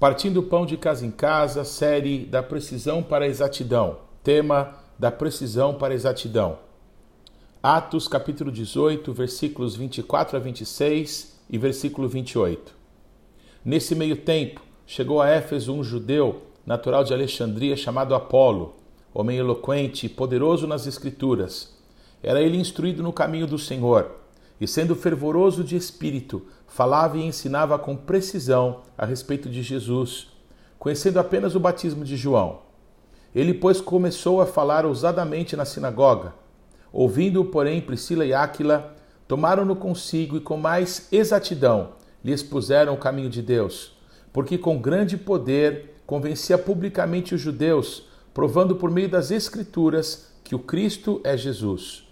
Partindo pão de casa em casa, série da precisão para a exatidão. Tema da precisão para a exatidão. Atos capítulo 18, versículos 24 a 26 e versículo 28. Nesse meio tempo, chegou a Éfeso um judeu, natural de Alexandria, chamado Apolo, homem eloquente e poderoso nas escrituras. Era ele instruído no caminho do Senhor e, sendo fervoroso de espírito, falava e ensinava com precisão a respeito de Jesus, conhecendo apenas o batismo de João. Ele, pois, começou a falar ousadamente na sinagoga. Ouvindo-o, porém, Priscila e Áquila tomaram-no consigo e com mais exatidão lhe expuseram o caminho de Deus, porque com grande poder convencia publicamente os judeus, provando por meio das Escrituras que o Cristo é Jesus.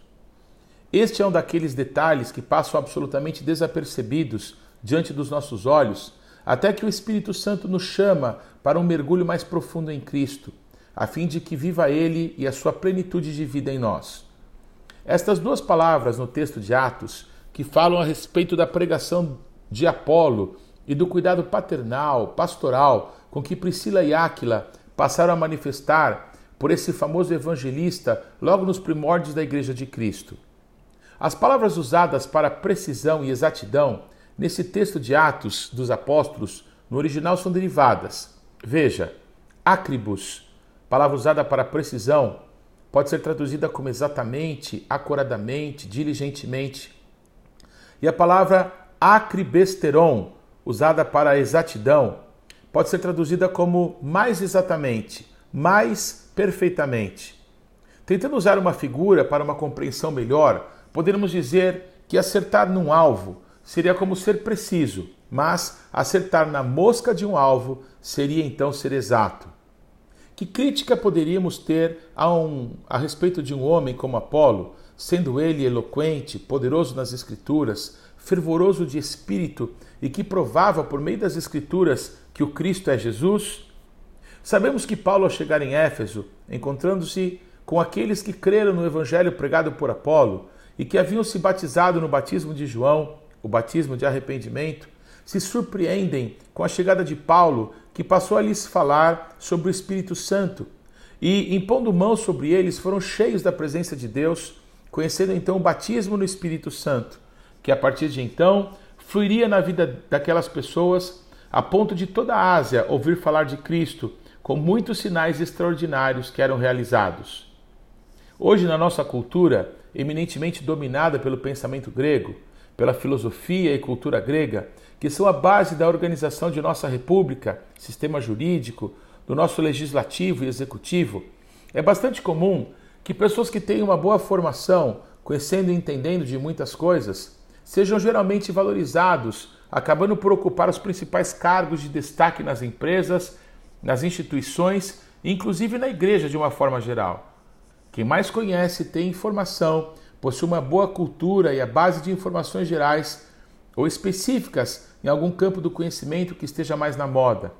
Este é um daqueles detalhes que passam absolutamente desapercebidos diante dos nossos olhos, até que o Espírito Santo nos chama para um mergulho mais profundo em Cristo, a fim de que viva Ele e a sua plenitude de vida em nós. Estas duas palavras no texto de Atos, que falam a respeito da pregação de Apolo e do cuidado paternal, pastoral, com que Priscila e Áquila passaram a manifestar por esse famoso evangelista logo nos primórdios da Igreja de Cristo. As palavras usadas para precisão e exatidão nesse texto de Atos dos Apóstolos no original são derivadas. Veja, acribus, palavra usada para precisão, pode ser traduzida como exatamente, acuradamente, diligentemente. E a palavra acribesteron, usada para exatidão, pode ser traduzida como mais exatamente, mais perfeitamente. Tentando usar uma figura para uma compreensão melhor, Poderíamos dizer que acertar num alvo seria como ser preciso, mas acertar na mosca de um alvo seria então ser exato. Que crítica poderíamos ter a, um, a respeito de um homem como Apolo, sendo ele eloquente, poderoso nas Escrituras, fervoroso de espírito e que provava por meio das Escrituras que o Cristo é Jesus? Sabemos que Paulo, ao chegar em Éfeso, encontrando-se com aqueles que creram no evangelho pregado por Apolo, e que haviam se batizado no batismo de João, o batismo de arrependimento, se surpreendem com a chegada de Paulo, que passou a lhes falar sobre o Espírito Santo. E, impondo mãos sobre eles, foram cheios da presença de Deus, conhecendo então o batismo no Espírito Santo, que a partir de então fluiria na vida daquelas pessoas, a ponto de toda a Ásia ouvir falar de Cristo, com muitos sinais extraordinários que eram realizados. Hoje, na nossa cultura, eminentemente dominada pelo pensamento grego, pela filosofia e cultura grega, que são a base da organização de nossa república, sistema jurídico, do nosso legislativo e executivo, é bastante comum que pessoas que têm uma boa formação, conhecendo e entendendo de muitas coisas, sejam geralmente valorizados, acabando por ocupar os principais cargos de destaque nas empresas, nas instituições, inclusive na igreja de uma forma geral. Quem mais conhece, tem informação, possui uma boa cultura e a base de informações gerais ou específicas em algum campo do conhecimento que esteja mais na moda,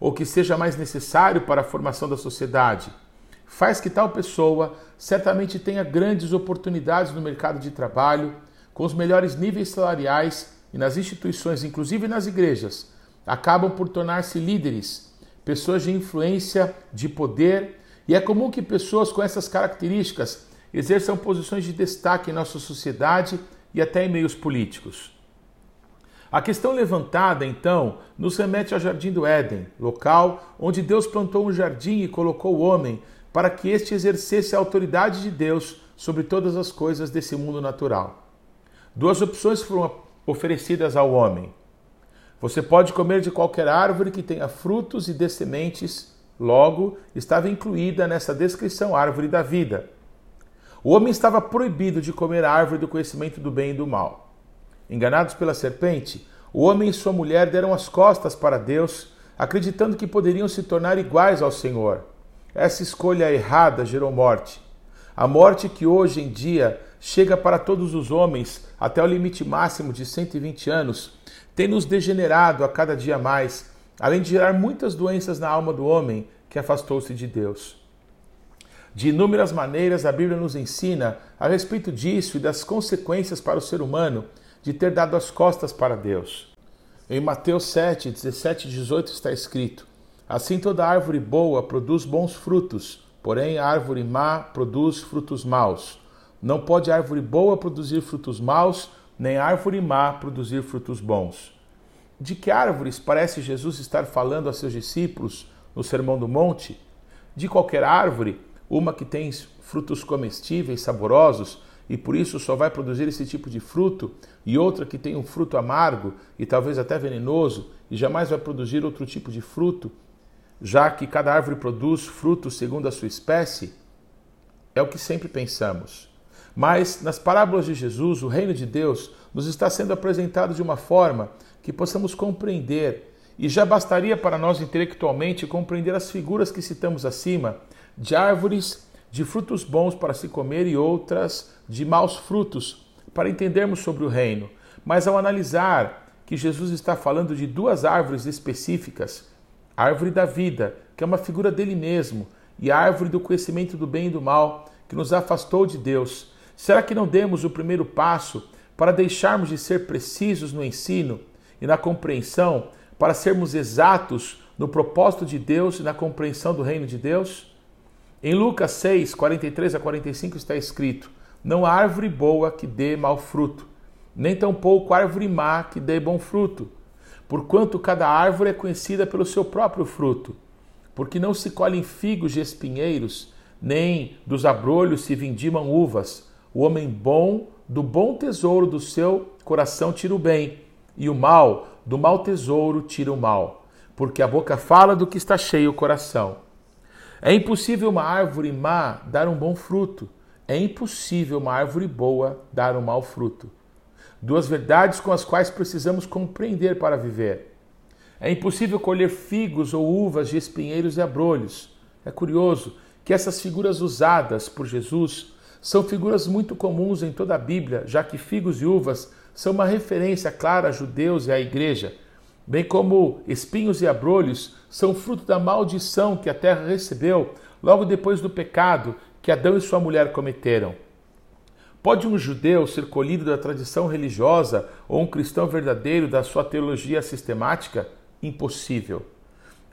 ou que seja mais necessário para a formação da sociedade, faz que tal pessoa certamente tenha grandes oportunidades no mercado de trabalho, com os melhores níveis salariais e nas instituições, inclusive nas igrejas, acabam por tornar-se líderes, pessoas de influência, de poder e é comum que pessoas com essas características exerçam posições de destaque em nossa sociedade e até em meios políticos. A questão levantada, então, nos remete ao Jardim do Éden, local onde Deus plantou um jardim e colocou o homem para que este exercesse a autoridade de Deus sobre todas as coisas desse mundo natural. Duas opções foram oferecidas ao homem. Você pode comer de qualquer árvore que tenha frutos e dê sementes Logo, estava incluída nessa descrição a árvore da vida. O homem estava proibido de comer a árvore do conhecimento do bem e do mal. Enganados pela serpente, o homem e sua mulher deram as costas para Deus, acreditando que poderiam se tornar iguais ao Senhor. Essa escolha errada gerou morte. A morte que hoje em dia chega para todos os homens até o limite máximo de 120 anos, tem nos degenerado a cada dia mais além de gerar muitas doenças na alma do homem que afastou-se de Deus. De inúmeras maneiras, a Bíblia nos ensina a respeito disso e das consequências para o ser humano de ter dado as costas para Deus. Em Mateus 7, 17 e 18 está escrito: Assim toda árvore boa produz bons frutos, porém a árvore má produz frutos maus. Não pode árvore boa produzir frutos maus, nem árvore má produzir frutos bons. De que árvores parece Jesus estar falando a seus discípulos no Sermão do Monte? De qualquer árvore, uma que tem frutos comestíveis, saborosos, e por isso só vai produzir esse tipo de fruto, e outra que tem um fruto amargo e talvez até venenoso, e jamais vai produzir outro tipo de fruto, já que cada árvore produz frutos segundo a sua espécie? É o que sempre pensamos. Mas nas parábolas de Jesus, o reino de Deus nos está sendo apresentado de uma forma que possamos compreender, e já bastaria para nós intelectualmente compreender as figuras que citamos acima de árvores de frutos bons para se comer e outras de maus frutos, para entendermos sobre o reino. Mas ao analisar que Jesus está falando de duas árvores específicas, a árvore da vida, que é uma figura dele mesmo, e a árvore do conhecimento do bem e do mal, que nos afastou de Deus, será que não demos o primeiro passo para deixarmos de ser precisos no ensino e na compreensão, para sermos exatos no propósito de Deus e na compreensão do reino de Deus? Em Lucas 6, 43 a 45 está escrito: Não há árvore boa que dê mau fruto, nem tampouco árvore má que dê bom fruto, porquanto cada árvore é conhecida pelo seu próprio fruto. Porque não se colhem figos de espinheiros, nem dos abrolhos se vindimam uvas. O homem bom do bom tesouro do seu coração tira o bem, e o mal do mau tesouro tira o mal, porque a boca fala do que está cheio o coração. É impossível uma árvore má dar um bom fruto. É impossível uma árvore boa dar um mau fruto. Duas verdades com as quais precisamos compreender para viver. É impossível colher figos ou uvas de espinheiros e abrolhos. É curioso que essas figuras usadas por Jesus são figuras muito comuns em toda a Bíblia, já que figos e uvas são uma referência clara a judeus e à igreja bem como espinhos e abrolhos, são fruto da maldição que a terra recebeu logo depois do pecado que Adão e sua mulher cometeram. Pode um judeu ser colhido da tradição religiosa ou um cristão verdadeiro da sua teologia sistemática? Impossível.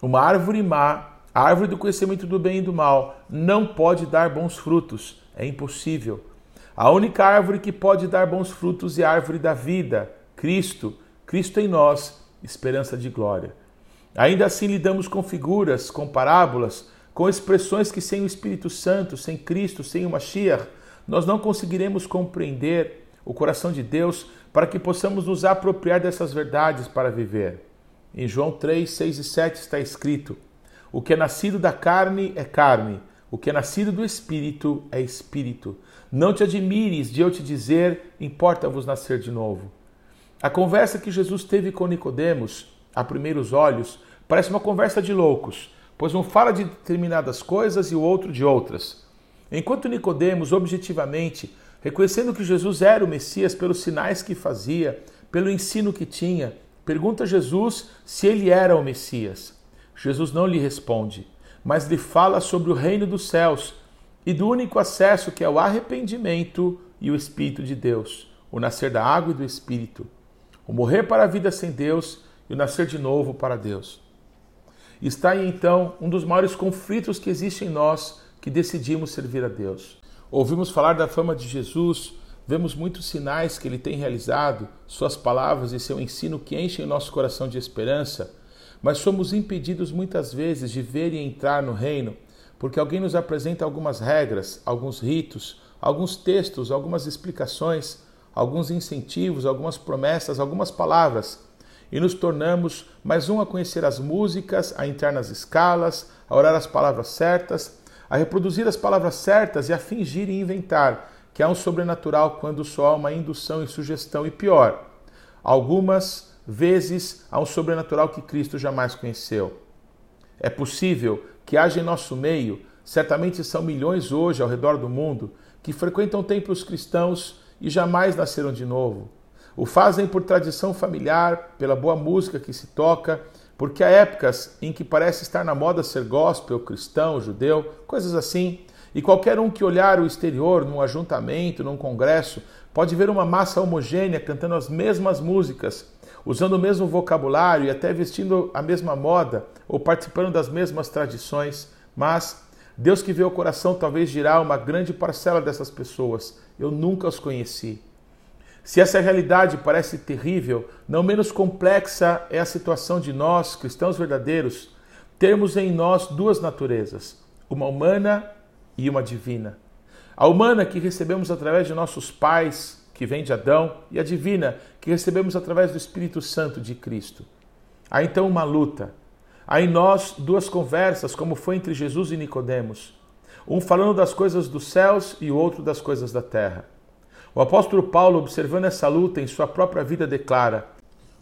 Uma árvore má, a árvore do conhecimento do bem e do mal, não pode dar bons frutos. É impossível. A única árvore que pode dar bons frutos é a árvore da vida, Cristo, Cristo em nós, esperança de glória. Ainda assim lidamos com figuras, com parábolas, com expressões que sem o Espírito Santo, sem Cristo, sem o Mashiach, nós não conseguiremos compreender o coração de Deus para que possamos nos apropriar dessas verdades para viver. Em João 3, 6 e 7 está escrito: O que é nascido da carne é carne, o que é nascido do espírito é espírito. Não te admires de eu te dizer, importa-vos nascer de novo. A conversa que Jesus teve com Nicodemos, a primeiros olhos, parece uma conversa de loucos, pois um fala de determinadas coisas e o outro de outras. Enquanto Nicodemos, objetivamente, reconhecendo que Jesus era o Messias pelos sinais que fazia, pelo ensino que tinha, pergunta a Jesus se ele era o Messias. Jesus não lhe responde, mas lhe fala sobre o reino dos céus e do único acesso que é o arrependimento e o Espírito de Deus, o nascer da água e do Espírito o morrer para a vida sem Deus e o nascer de novo para Deus. Está aí então um dos maiores conflitos que existe em nós que decidimos servir a Deus. Ouvimos falar da fama de Jesus, vemos muitos sinais que ele tem realizado, suas palavras e seu ensino que enchem nosso coração de esperança, mas somos impedidos muitas vezes de ver e entrar no reino, porque alguém nos apresenta algumas regras, alguns ritos, alguns textos, algumas explicações alguns incentivos, algumas promessas, algumas palavras, e nos tornamos mais um a conhecer as músicas, a entrar nas escalas, a orar as palavras certas, a reproduzir as palavras certas e a fingir e inventar que há um sobrenatural quando só há uma indução e sugestão, e pior, algumas vezes há um sobrenatural que Cristo jamais conheceu. É possível que haja em nosso meio, certamente são milhões hoje ao redor do mundo, que frequentam templos cristãos e jamais nasceram de novo. O fazem por tradição familiar, pela boa música que se toca, porque há épocas em que parece estar na moda ser gospel, cristão, judeu, coisas assim. E qualquer um que olhar o exterior, num ajuntamento, num congresso, pode ver uma massa homogênea cantando as mesmas músicas, usando o mesmo vocabulário e até vestindo a mesma moda ou participando das mesmas tradições, mas Deus que vê o coração talvez dirá uma grande parcela dessas pessoas: eu nunca os conheci. Se essa realidade parece terrível, não menos complexa é a situação de nós, cristãos verdadeiros, termos em nós duas naturezas, uma humana e uma divina. A humana que recebemos através de nossos pais, que vem de Adão, e a divina que recebemos através do Espírito Santo de Cristo. Há então uma luta. Há em nós duas conversas, como foi entre Jesus e Nicodemos, um falando das coisas dos céus e o outro das coisas da terra. O apóstolo Paulo, observando essa luta em sua própria vida, declara: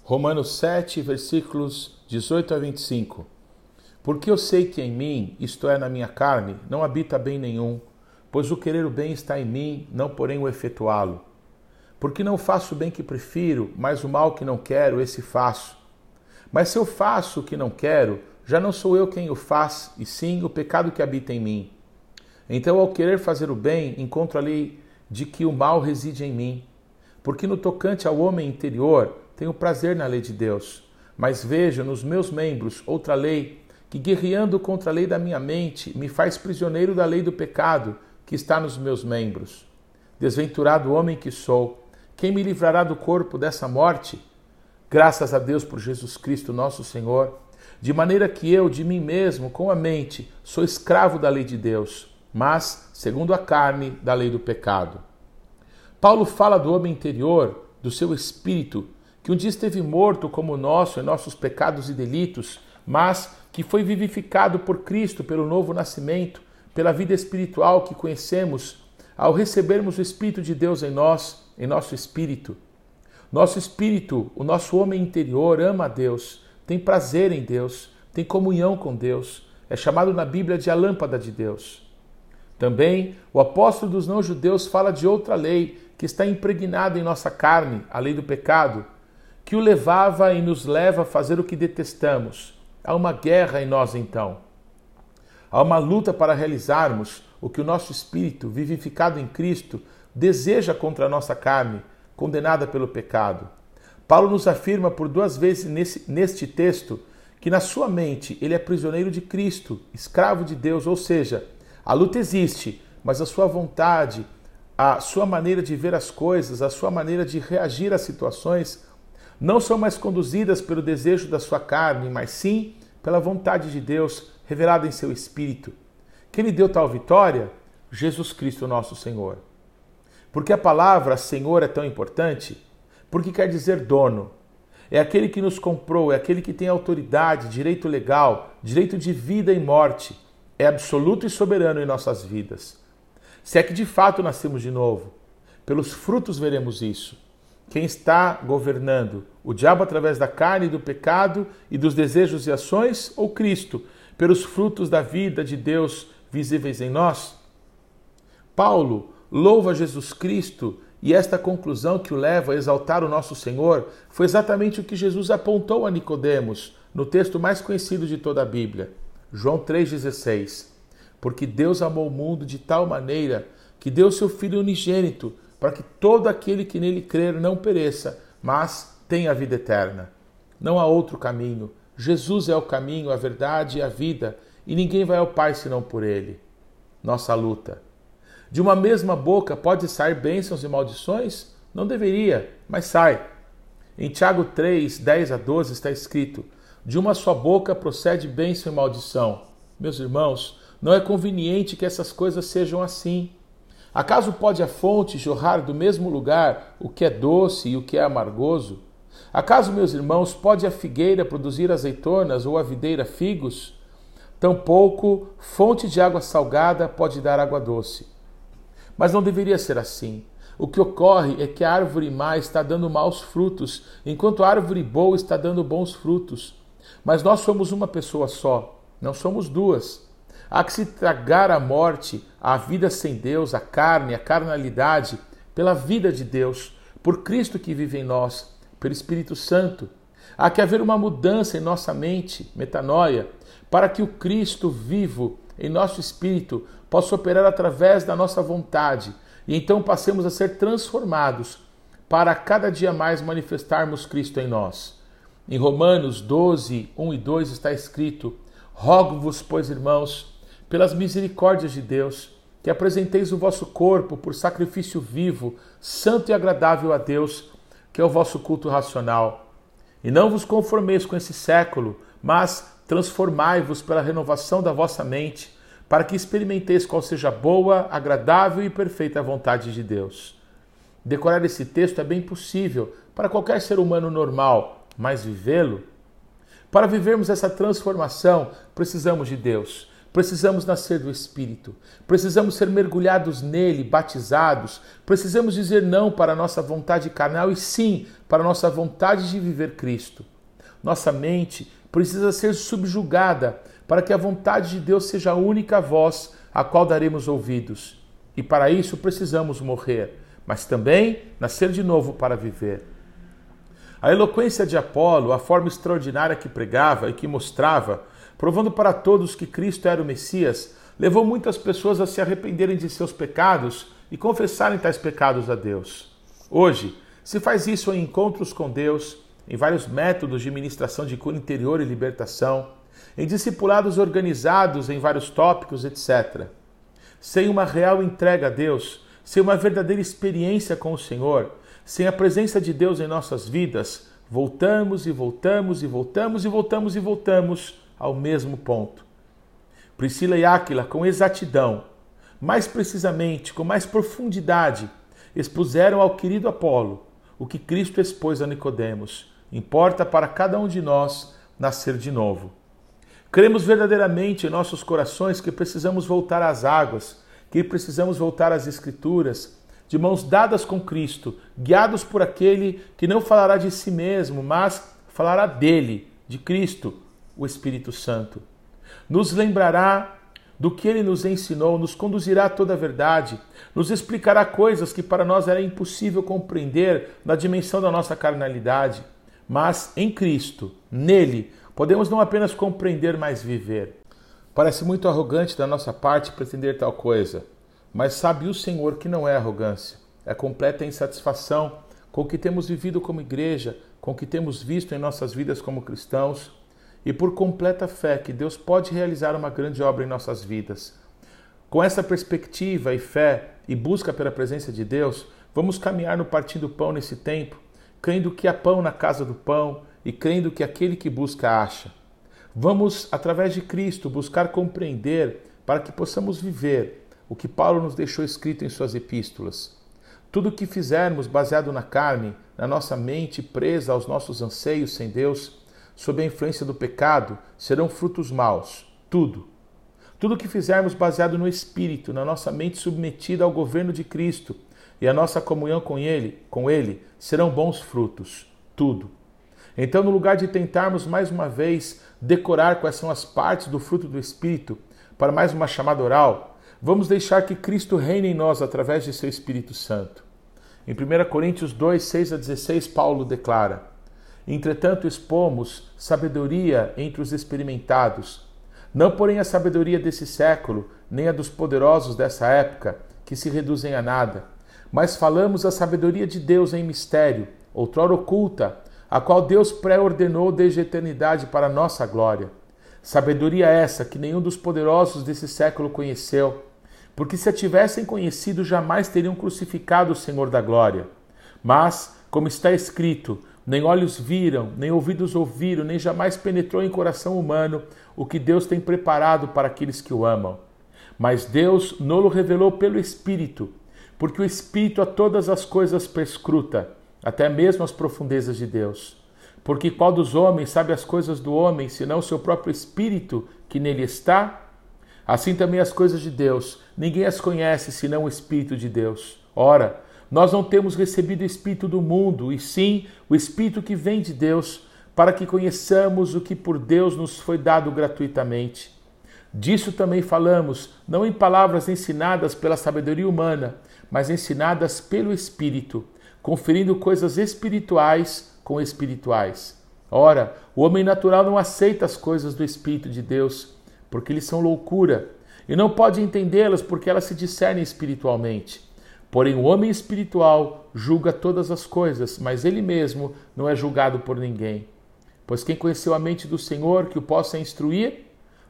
Romanos 7, versículos 18 a 25. Porque eu sei que em mim, isto é, na minha carne, não habita bem nenhum, pois o querer o bem está em mim, não porém o efetuá-lo. Porque não faço o bem que prefiro, mas o mal que não quero, esse faço. Mas se eu faço o que não quero, já não sou eu quem o faz, e sim o pecado que habita em mim. Então, ao querer fazer o bem, encontro ali de que o mal reside em mim. Porque no tocante ao homem interior, tenho prazer na lei de Deus, mas vejo nos meus membros outra lei que, guerreando contra a lei da minha mente, me faz prisioneiro da lei do pecado que está nos meus membros. Desventurado homem que sou, quem me livrará do corpo dessa morte? Graças a Deus por Jesus Cristo, nosso Senhor, de maneira que eu, de mim mesmo, com a mente, sou escravo da lei de Deus mas, segundo a carne, da lei do pecado. Paulo fala do homem interior, do seu espírito, que um dia esteve morto como o nosso em nossos pecados e delitos, mas que foi vivificado por Cristo pelo novo nascimento, pela vida espiritual que conhecemos, ao recebermos o Espírito de Deus em nós, em nosso espírito. Nosso espírito, o nosso homem interior, ama a Deus, tem prazer em Deus, tem comunhão com Deus, é chamado na Bíblia de a lâmpada de Deus. Também o apóstolo dos não-judeus fala de outra lei que está impregnada em nossa carne, a lei do pecado, que o levava e nos leva a fazer o que detestamos. Há uma guerra em nós então. Há uma luta para realizarmos o que o nosso espírito, vivificado em Cristo, deseja contra a nossa carne, condenada pelo pecado. Paulo nos afirma por duas vezes nesse, neste texto que na sua mente ele é prisioneiro de Cristo, escravo de Deus, ou seja, a luta existe, mas a sua vontade, a sua maneira de ver as coisas, a sua maneira de reagir às situações não são mais conduzidas pelo desejo da sua carne, mas sim pela vontade de Deus revelada em seu espírito. Quem lhe deu tal vitória? Jesus Cristo, nosso Senhor. Porque a palavra Senhor é tão importante? Porque quer dizer dono. É aquele que nos comprou, é aquele que tem autoridade, direito legal, direito de vida e morte é absoluto e soberano em nossas vidas. Se é que de fato nascemos de novo, pelos frutos veremos isso. Quem está governando? O diabo através da carne do pecado e dos desejos e ações ou Cristo, pelos frutos da vida de Deus visíveis em nós? Paulo louva Jesus Cristo e esta conclusão que o leva a exaltar o nosso Senhor foi exatamente o que Jesus apontou a Nicodemos no texto mais conhecido de toda a Bíblia. João 3,16. Porque Deus amou o mundo de tal maneira que deu seu Filho unigênito, para que todo aquele que nele crer não pereça, mas tenha a vida eterna. Não há outro caminho. Jesus é o caminho, a verdade e a vida, e ninguém vai ao Pai senão por ele. Nossa luta. De uma mesma boca pode sair bênçãos e maldições? Não deveria, mas sai. Em Tiago 3, 10 a 12 está escrito: de uma só boca procede bênção e maldição. Meus irmãos, não é conveniente que essas coisas sejam assim. Acaso pode a fonte jorrar do mesmo lugar o que é doce e o que é amargoso? Acaso, meus irmãos, pode a figueira produzir azeitonas ou a videira figos? Tampouco fonte de água salgada pode dar água doce. Mas não deveria ser assim. O que ocorre é que a árvore má está dando maus frutos, enquanto a árvore boa está dando bons frutos. Mas nós somos uma pessoa só, não somos duas. Há que se tragar a morte, a vida sem Deus, a carne, a carnalidade, pela vida de Deus, por Cristo que vive em nós, pelo Espírito Santo. Há que haver uma mudança em nossa mente, metanoia, para que o Cristo vivo em nosso espírito possa operar através da nossa vontade e então passemos a ser transformados para cada dia mais manifestarmos Cristo em nós. Em Romanos 12, 1 e 2 está escrito: Rogo-vos, pois, irmãos, pelas misericórdias de Deus, que apresenteis o vosso corpo por sacrifício vivo, santo e agradável a Deus, que é o vosso culto racional. E não vos conformeis com esse século, mas transformai-vos pela renovação da vossa mente, para que experimenteis qual seja boa, agradável e perfeita a vontade de Deus. Decorar esse texto é bem possível para qualquer ser humano normal, mas vivê-lo? Para vivermos essa transformação, precisamos de Deus. Precisamos nascer do Espírito, precisamos ser mergulhados nele, batizados, precisamos dizer não para a nossa vontade carnal e sim para a nossa vontade de viver Cristo. Nossa mente precisa ser subjugada para que a vontade de Deus seja a única voz a qual daremos ouvidos. E para isso precisamos morrer, mas também nascer de novo para viver. A eloquência de Apolo, a forma extraordinária que pregava e que mostrava, provando para todos que Cristo era o Messias, levou muitas pessoas a se arrependerem de seus pecados e confessarem tais pecados a Deus. Hoje, se faz isso em encontros com Deus, em vários métodos de ministração de cura interior e libertação, em discipulados organizados em vários tópicos, etc. Sem uma real entrega a Deus, sem uma verdadeira experiência com o Senhor, sem a presença de Deus em nossas vidas, voltamos e voltamos e voltamos e voltamos e voltamos ao mesmo ponto. Priscila e Áquila, com exatidão, mais precisamente, com mais profundidade, expuseram ao querido Apolo o que Cristo expôs a Nicodemos. Importa para cada um de nós nascer de novo. Cremos verdadeiramente em nossos corações que precisamos voltar às águas, que precisamos voltar às Escrituras, de mãos dadas com Cristo, guiados por aquele que não falará de si mesmo, mas falará dele, de Cristo, o Espírito Santo. Nos lembrará do que ele nos ensinou, nos conduzirá a toda a verdade, nos explicará coisas que para nós era impossível compreender na dimensão da nossa carnalidade. Mas em Cristo, nele, podemos não apenas compreender, mas viver. Parece muito arrogante da nossa parte pretender tal coisa, mas sabe o Senhor que não é arrogância, é completa insatisfação com o que temos vivido como igreja, com o que temos visto em nossas vidas como cristãos e por completa fé que Deus pode realizar uma grande obra em nossas vidas. Com essa perspectiva e fé e busca pela presença de Deus, vamos caminhar no partindo pão nesse tempo, crendo que há pão na casa do pão e crendo que aquele que busca acha. Vamos, através de Cristo, buscar compreender para que possamos viver o que Paulo nos deixou escrito em suas epístolas. Tudo o que fizermos baseado na carne, na nossa mente presa aos nossos anseios sem Deus, sob a influência do pecado, serão frutos maus. Tudo. Tudo que fizermos baseado no Espírito, na nossa mente submetida ao governo de Cristo e a nossa comunhão com Ele, com Ele, serão bons frutos. Tudo. Então, no lugar de tentarmos mais uma vez decorar quais são as partes do fruto do Espírito para mais uma chamada oral, vamos deixar que Cristo reine em nós através de seu Espírito Santo. Em 1 Coríntios 2, 6 a 16, Paulo declara: Entretanto, expomos sabedoria entre os experimentados, não porém a sabedoria desse século, nem a dos poderosos dessa época, que se reduzem a nada, mas falamos a sabedoria de Deus em mistério, outrora oculta, a qual Deus pré-ordenou desde a eternidade para a nossa glória. Sabedoria essa que nenhum dos poderosos desse século conheceu, porque se a tivessem conhecido, jamais teriam crucificado o Senhor da glória. Mas, como está escrito, nem olhos viram, nem ouvidos ouviram, nem jamais penetrou em coração humano o que Deus tem preparado para aqueles que o amam. Mas Deus nolo revelou pelo Espírito, porque o Espírito a todas as coisas perscruta, até mesmo as profundezas de Deus. Porque qual dos homens sabe as coisas do homem, senão o seu próprio Espírito que nele está? Assim também as coisas de Deus, ninguém as conhece senão o Espírito de Deus. Ora, nós não temos recebido o Espírito do mundo, e sim o Espírito que vem de Deus, para que conheçamos o que por Deus nos foi dado gratuitamente. Disso também falamos, não em palavras ensinadas pela sabedoria humana, mas ensinadas pelo Espírito, conferindo coisas espirituais com espirituais. Ora, o homem natural não aceita as coisas do Espírito de Deus, porque eles são loucura, e não pode entendê-las porque elas se discernem espiritualmente Porém, o homem espiritual julga todas as coisas, mas ele mesmo não é julgado por ninguém. Pois quem conheceu a mente do Senhor que o possa instruir?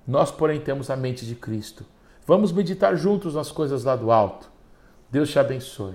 Nós, porém, temos a mente de Cristo. Vamos meditar juntos nas coisas lá do alto. Deus te abençoe.